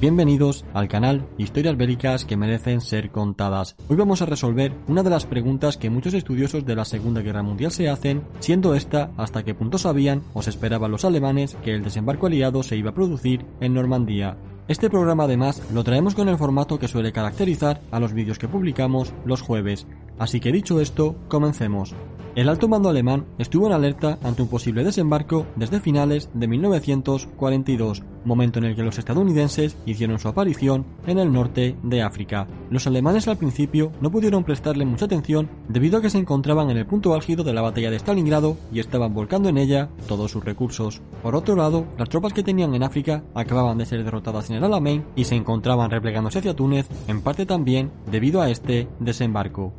Bienvenidos al canal Historias Bélicas que merecen ser contadas. Hoy vamos a resolver una de las preguntas que muchos estudiosos de la Segunda Guerra Mundial se hacen, siendo esta hasta qué punto sabían o se esperaban los alemanes que el desembarco aliado se iba a producir en Normandía. Este programa además lo traemos con el formato que suele caracterizar a los vídeos que publicamos los jueves, así que dicho esto, comencemos. El alto mando alemán estuvo en alerta ante un posible desembarco desde finales de 1942, momento en el que los estadounidenses hicieron su aparición en el norte de África. Los alemanes al principio no pudieron prestarle mucha atención debido a que se encontraban en el punto álgido de la batalla de Stalingrado y estaban volcando en ella todos sus recursos. Por otro lado, las tropas que tenían en África acababan de ser derrotadas en el Alamein y se encontraban replegándose hacia Túnez, en parte también debido a este desembarco.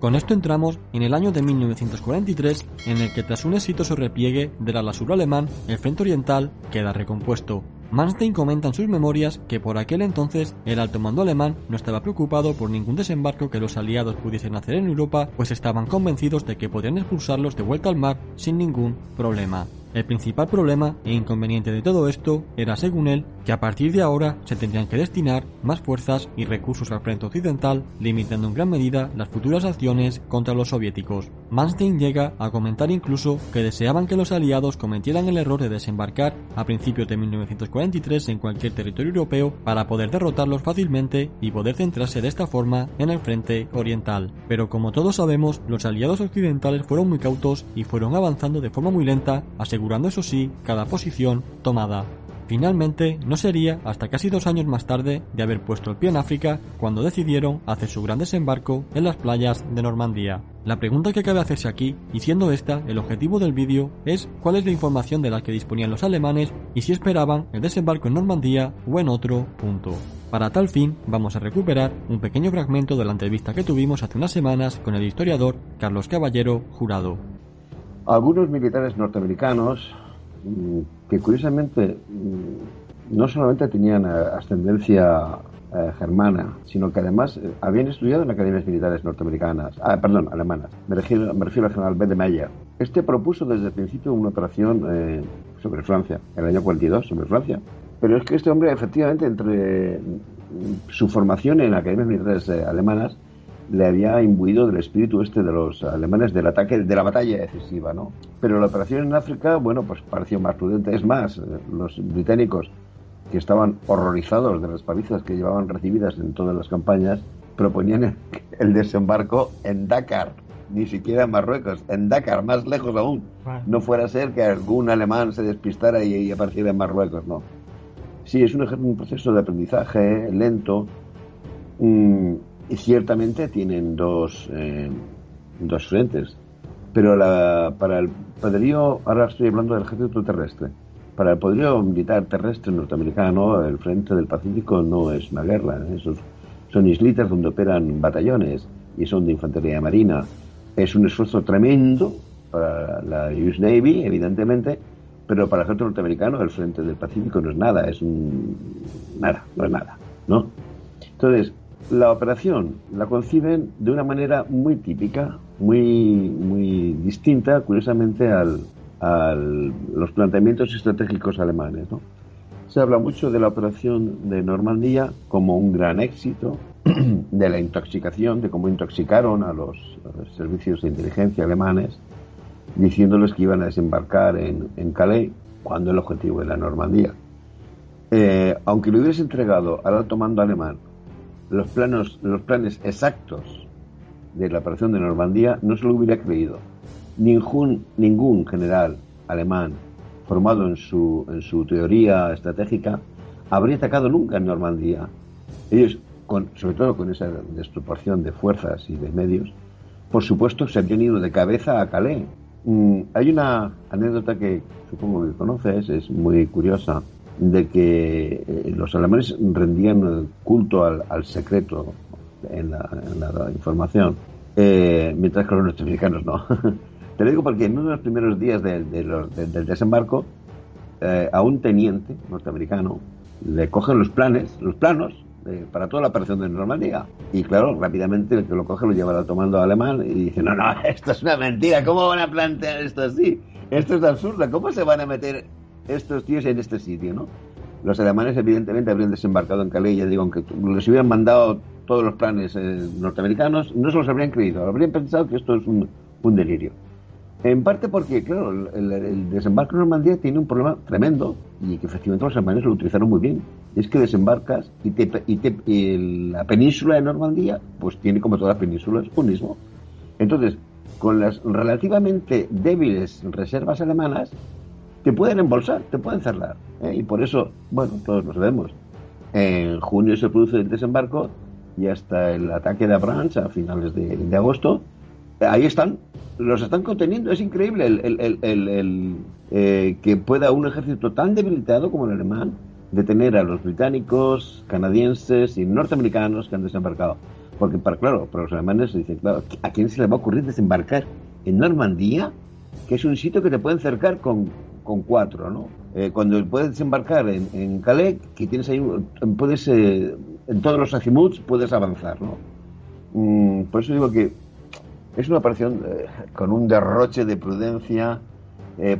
Con esto entramos en el año de 1943, en el que tras un exitoso repliegue del ala sur alemán, el frente oriental queda recompuesto. Manstein comenta en sus memorias que por aquel entonces el alto mando alemán no estaba preocupado por ningún desembarco que los aliados pudiesen hacer en Europa, pues estaban convencidos de que podían expulsarlos de vuelta al mar sin ningún problema. El principal problema e inconveniente de todo esto era, según él, que a partir de ahora se tendrían que destinar más fuerzas y recursos al frente occidental, limitando en gran medida las futuras acciones contra los soviéticos. Manstein llega a comentar incluso que deseaban que los aliados cometieran el error de desembarcar a principios de 1943 en cualquier territorio europeo para poder derrotarlos fácilmente y poder centrarse de esta forma en el frente oriental. Pero como todos sabemos, los aliados occidentales fueron muy cautos y fueron avanzando de forma muy lenta, eso sí cada posición tomada. Finalmente, no sería hasta casi dos años más tarde de haber puesto el pie en África cuando decidieron hacer su gran desembarco en las playas de Normandía. La pregunta que cabe hacerse aquí, y siendo esta el objetivo del vídeo, es cuál es la información de la que disponían los alemanes y si esperaban el desembarco en Normandía o en otro punto. Para tal fin, vamos a recuperar un pequeño fragmento de la entrevista que tuvimos hace unas semanas con el historiador Carlos Caballero Jurado. Algunos militares norteamericanos Mm, que curiosamente mm, no solamente tenían eh, ascendencia eh, germana, sino que además eh, habían estudiado en academias militares norteamericanas, ah, perdón, alemanas. Me refiero, me refiero al general Meyer. Este propuso desde el principio una operación sobre Francia, el año 42, sobre Francia. Pero es que este hombre, efectivamente, entre mm, su formación en academias militares alemanas le había imbuido del espíritu este de los alemanes del ataque, de la batalla decisiva, ¿no? Pero la operación en África, bueno, pues pareció más prudente. Es más, eh, los británicos, que estaban horrorizados de las palizas que llevaban recibidas en todas las campañas, proponían el desembarco en Dakar, ni siquiera en Marruecos, en Dakar, más lejos aún. No fuera a ser que algún alemán se despistara y, apareciera en Marruecos, no. Sí, es un, un proceso de aprendizaje lento. Ciertamente tienen dos, eh, dos frentes. Pero la, para el poderío, ahora estoy hablando del ejército terrestre, para el poderío militar terrestre norteamericano, el frente del Pacífico no es una guerra. ¿eh? Esos son islitas donde operan batallones y son de infantería marina. Es un esfuerzo tremendo para la US Navy, evidentemente, pero para el ejército norteamericano el frente del Pacífico no es nada, es un... nada, no es nada, ¿no? Entonces, la operación la conciben de una manera muy típica, muy, muy distinta, curiosamente, al, a los planteamientos estratégicos alemanes. Se habla mucho de la operación de Normandía como un gran éxito, de la intoxicación, de cómo intoxicaron a los, servicios de inteligencia alemanes, diciéndoles que iban a desembarcar en, Calais cuando el objetivo era Normandía. Eh, aunque lo hubiese entregado al alto mando alemán los, planos, los planes exactos de la operación de Normandía no se lo hubiera creído. Ningún, ningún general alemán formado en su, en su teoría estratégica habría atacado nunca en Normandía. Ellos, con, sobre todo con esa desproporción de fuerzas y de medios, por supuesto se habrían ido de cabeza a Calais. Mm, hay una anécdota que supongo que conoces, es muy curiosa, de que eh, los alemanes rendían culto al, secreto en la, información, eh, mientras que los norteamericanos no. Te lo digo porque en uno de los primeros días del desembarco, eh, a un teniente norteamericano le cogen los planes, los planos para toda la operación de Normandía. Y claro, rápidamente el que lo coge lo lleva al tomando alemán y dice, no, no, esto es una mentira, ¿cómo van a plantear esto así? Esto es absurdo, ¿cómo se van a meter estos tíos en este sitio, ¿no? los alemanes evidentemente habrían desembarcado en Calais, ya digo, aunque les hubieran mandado todos los planes eh, norteamericanos, no se los habrían creído, habrían pensado que esto es un, delirio. En parte porque, claro, el, desembarco en Normandía tiene un problema tremendo y que efectivamente los alemanes lo utilizaron muy bien. es que desembarcas y, y, la península de Normandía, pues tiene como todas las penínsulas un mismo. Entonces, con las relativamente débiles reservas alemanas, te pueden embolsar, te pueden cerrar. ¿eh? Y por eso, bueno, todos lo sabemos. En junio se produce el desembarco y hasta el ataque de Abranch a finales de, agosto, ahí están, los están conteniendo. Es increíble el, eh, que pueda un ejército tan debilitado como el alemán detener a los británicos, canadienses y norteamericanos que han desembarcado. Porque, para, claro, para los alemanes se dice, claro, ¿a quién se le va a ocurrir desembarcar en Normandía, que es un sitio que te pueden cercar con con cuatro, ¿no? Eh, cuando puedes desembarcar en, Calais, que tienes ahí, puedes, eh, en todos los azimuts puedes avanzar, ¿no? Mm, por eso digo que es una operación eh, con un derroche de prudencia,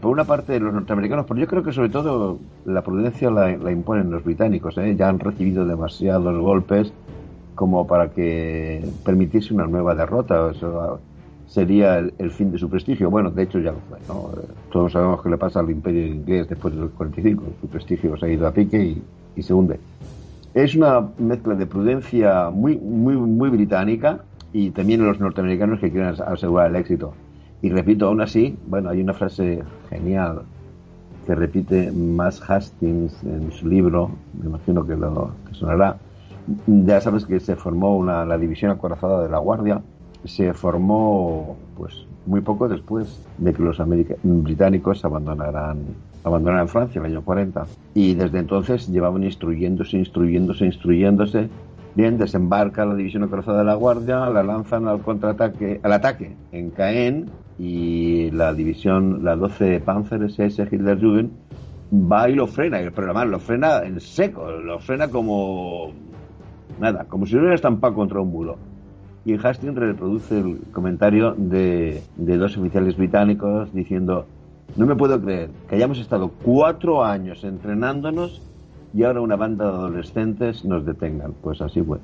por una parte de los norteamericanos, pero yo creo que sobre todo la prudencia la, imponen los británicos, ya han recibido demasiados golpes como para que permitiese una nueva derrota sería el, fin de su prestigio. Bueno, de hecho ya lo fue. ¿no? Todos sabemos qué le pasa al imperio inglés después de los 45. Su prestigio se ha ido a pique y, se hunde. Es una mezcla de prudencia muy, muy, muy británica y también los norteamericanos que quieren asegurar el éxito. Y repito, aún así, bueno, hay una frase genial que repite Max Hastings en su libro, me imagino que lo que sonará. Ya sabes que se formó una, la división acorazada de la Guardia, se formó pues muy poco después de que los británicos abandonaran abandonaran Francia en el año 40 y desde entonces llevaban instruyéndose, instruyéndose, instruyéndose. Bien desembarca la división acorazada de la Guardia la lanzan al contraataque al ataque en Caen y la división la 12 Panzer SS Hitlerjugend va y lo frena pero además lo frena en seco lo frena como nada como si no hubiera estampado contra un muro y Hastings reproduce el comentario de, de dos oficiales británicos diciendo, no me puedo creer que hayamos estado cuatro años entrenándonos y ahora una banda de adolescentes nos detengan. Pues así fue.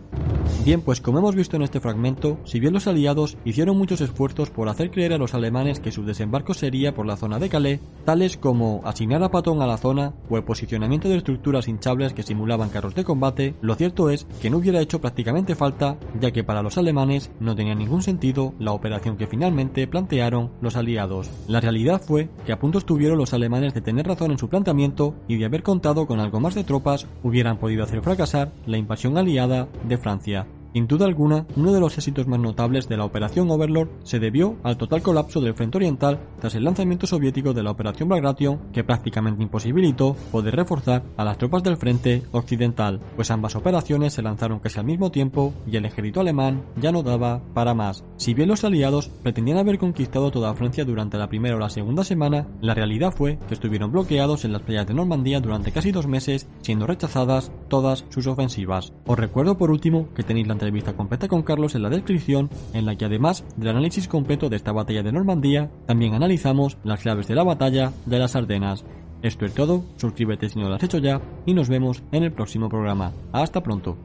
Bien, pues como hemos visto en este fragmento, si bien los aliados hicieron muchos esfuerzos por hacer creer a los alemanes que su desembarco sería por la zona de Calais, tales como asignar a Patón a la zona o el posicionamiento de estructuras hinchables que simulaban carros de combate, lo cierto es que no hubiera hecho prácticamente falta, ya que para los alemanes no tenía ningún sentido la operación que finalmente plantearon los aliados. La realidad fue que a punto estuvieron los alemanes de tener razón en su planteamiento y de haber contado con algo más de tropas hubieran podido hacer fracasar la invasión aliada de Francia. Sin duda alguna, uno de los éxitos más notables de la Operación Overlord se debió al total colapso del frente oriental tras el lanzamiento soviético de la Operación Bagration, que prácticamente imposibilitó poder reforzar a las tropas del frente occidental, pues ambas operaciones se lanzaron casi al mismo tiempo y el ejército alemán ya no daba para más. Si bien los aliados pretendían haber conquistado toda Francia durante la primera o la segunda semana, la realidad fue que estuvieron bloqueados en las playas de Normandía durante casi dos meses, siendo rechazadas todas sus ofensivas. Os recuerdo por último que tenéis la entrevista completa con Carlos en la descripción, en la que además del análisis completo de esta batalla de Normandía, también analizamos las claves de la batalla de las Ardenas. Esto es todo, suscríbete si no lo has hecho ya y nos vemos en el próximo programa. Hasta pronto.